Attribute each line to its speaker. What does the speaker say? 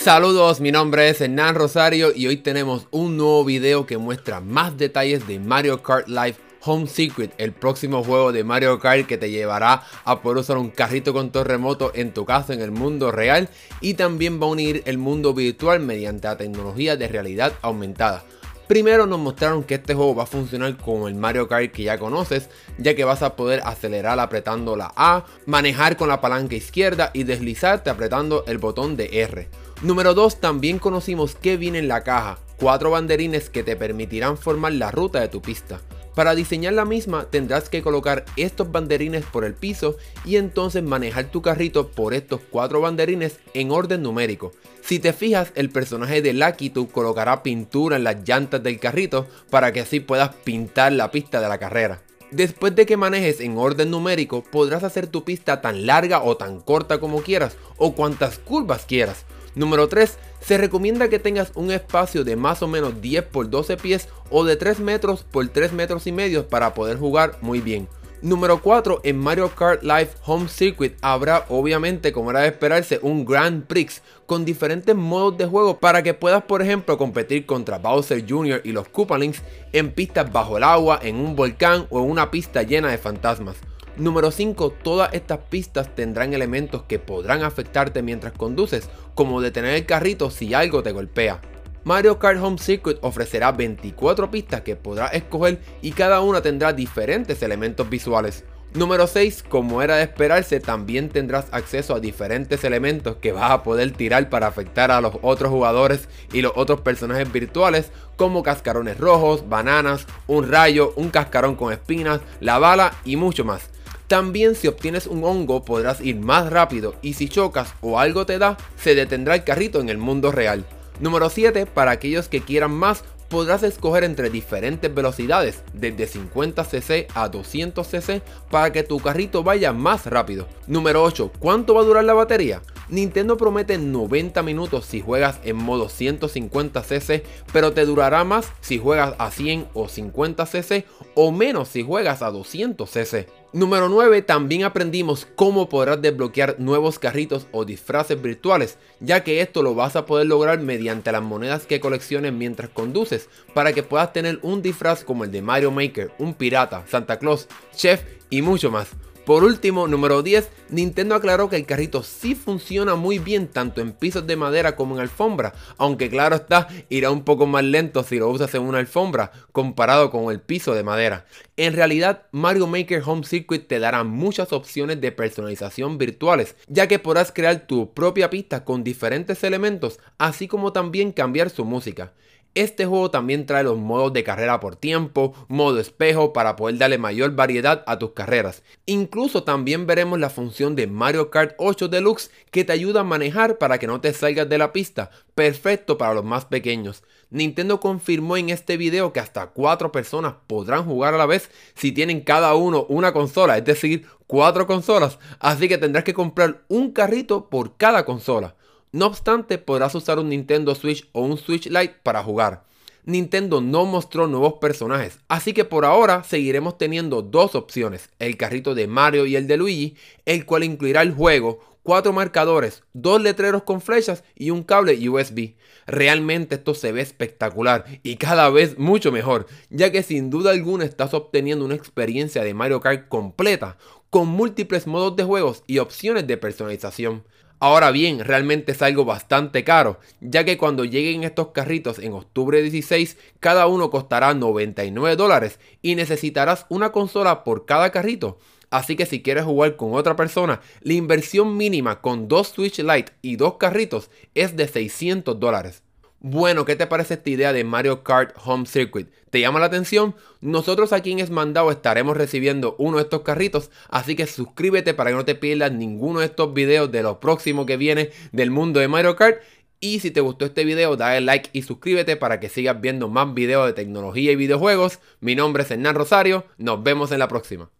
Speaker 1: Saludos, mi nombre es Hernán Rosario y hoy tenemos un nuevo video que muestra más detalles de Mario Kart Live Home Secret, el próximo juego de Mario Kart que te llevará a poder usar un carrito con remoto en tu casa en el mundo real y también va a unir el mundo virtual mediante la tecnología de realidad aumentada. Primero nos mostraron que este juego va a funcionar como el Mario Kart que ya conoces, ya que vas a poder acelerar apretando la A, manejar con la palanca izquierda y deslizarte apretando el botón de R. Número 2. También conocimos que viene en la caja, cuatro banderines que te permitirán formar la ruta de tu pista. Para diseñar la misma tendrás que colocar estos banderines por el piso y entonces manejar tu carrito por estos cuatro banderines en orden numérico. Si te fijas el personaje de tú colocará pintura en las llantas del carrito para que así puedas pintar la pista de la carrera. Después de que manejes en orden numérico podrás hacer tu pista tan larga o tan corta como quieras o cuantas curvas quieras. Número 3. Se recomienda que tengas un espacio de más o menos 10 por 12 pies o de 3 metros por 3 metros y medio para poder jugar muy bien. Número 4. En Mario Kart Live Home Circuit habrá obviamente como era de esperarse un Grand Prix con diferentes modos de juego para que puedas por ejemplo competir contra Bowser Jr. y los Koopalings en pistas bajo el agua, en un volcán o en una pista llena de fantasmas. Número 5. Todas estas pistas tendrán elementos que podrán afectarte mientras conduces, como detener el carrito si algo te golpea. Mario Kart Home Circuit ofrecerá 24 pistas que podrás escoger y cada una tendrá diferentes elementos visuales. Número 6, como era de esperarse, también tendrás acceso a diferentes elementos que vas a poder tirar para afectar a los otros jugadores y los otros personajes virtuales, como cascarones rojos, bananas, un rayo, un cascarón con espinas, la bala y mucho más. También si obtienes un hongo podrás ir más rápido y si chocas o algo te da, se detendrá el carrito en el mundo real. Número 7. Para aquellos que quieran más, podrás escoger entre diferentes velocidades, desde 50cc a 200cc, para que tu carrito vaya más rápido. Número 8. ¿Cuánto va a durar la batería? Nintendo promete 90 minutos si juegas en modo 150cc, pero te durará más si juegas a 100 o 50cc o menos si juegas a 200cc. Número 9. También aprendimos cómo podrás desbloquear nuevos carritos o disfraces virtuales, ya que esto lo vas a poder lograr mediante las monedas que colecciones mientras conduces, para que puedas tener un disfraz como el de Mario Maker, un pirata, Santa Claus, chef y mucho más. Por último, número 10, Nintendo aclaró que el carrito sí funciona muy bien tanto en pisos de madera como en alfombra, aunque claro está, irá un poco más lento si lo usas en una alfombra comparado con el piso de madera. En realidad, Mario Maker Home Circuit te dará muchas opciones de personalización virtuales, ya que podrás crear tu propia pista con diferentes elementos, así como también cambiar su música. Este juego también trae los modos de carrera por tiempo, modo espejo para poder darle mayor variedad a tus carreras. Incluso también veremos la función de Mario Kart 8 Deluxe que te ayuda a manejar para que no te salgas de la pista, perfecto para los más pequeños. Nintendo confirmó en este video que hasta 4 personas podrán jugar a la vez si tienen cada uno una consola, es decir, 4 consolas, así que tendrás que comprar un carrito por cada consola. No obstante, podrás usar un Nintendo Switch o un Switch Lite para jugar. Nintendo no mostró nuevos personajes, así que por ahora seguiremos teniendo dos opciones, el carrito de Mario y el de Luigi, el cual incluirá el juego, cuatro marcadores, dos letreros con flechas y un cable USB. Realmente esto se ve espectacular y cada vez mucho mejor, ya que sin duda alguna estás obteniendo una experiencia de Mario Kart completa, con múltiples modos de juegos y opciones de personalización. Ahora bien, realmente es algo bastante caro, ya que cuando lleguen estos carritos en octubre 16, cada uno costará 99 dólares y necesitarás una consola por cada carrito. Así que si quieres jugar con otra persona, la inversión mínima con dos Switch Lite y dos carritos es de 600 dólares. Bueno, ¿qué te parece esta idea de Mario Kart Home Circuit? ¿Te llama la atención? Nosotros aquí en Esmandado estaremos recibiendo uno de estos carritos, así que suscríbete para que no te pierdas ninguno de estos videos de lo próximo que viene del mundo de Mario Kart. Y si te gustó este video, dale like y suscríbete para que sigas viendo más videos de tecnología y videojuegos. Mi nombre es Hernán Rosario, nos vemos en la próxima.